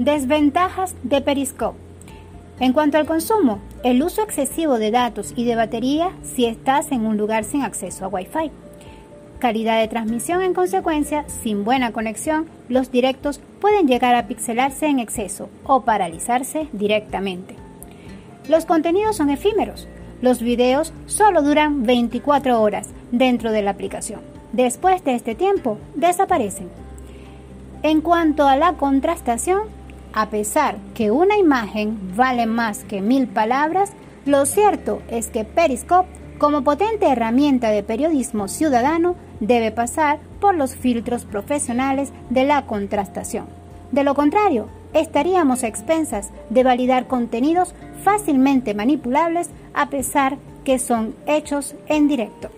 Desventajas de Periscope. En cuanto al consumo, el uso excesivo de datos y de batería si estás en un lugar sin acceso a Wi-Fi. Calidad de transmisión en consecuencia, sin buena conexión, los directos pueden llegar a pixelarse en exceso o paralizarse directamente. Los contenidos son efímeros. Los videos solo duran 24 horas dentro de la aplicación. Después de este tiempo, desaparecen. En cuanto a la contrastación, a pesar que una imagen vale más que mil palabras, lo cierto es que Periscope, como potente herramienta de periodismo ciudadano, debe pasar por los filtros profesionales de la contrastación. De lo contrario, estaríamos a expensas de validar contenidos fácilmente manipulables a pesar que son hechos en directo.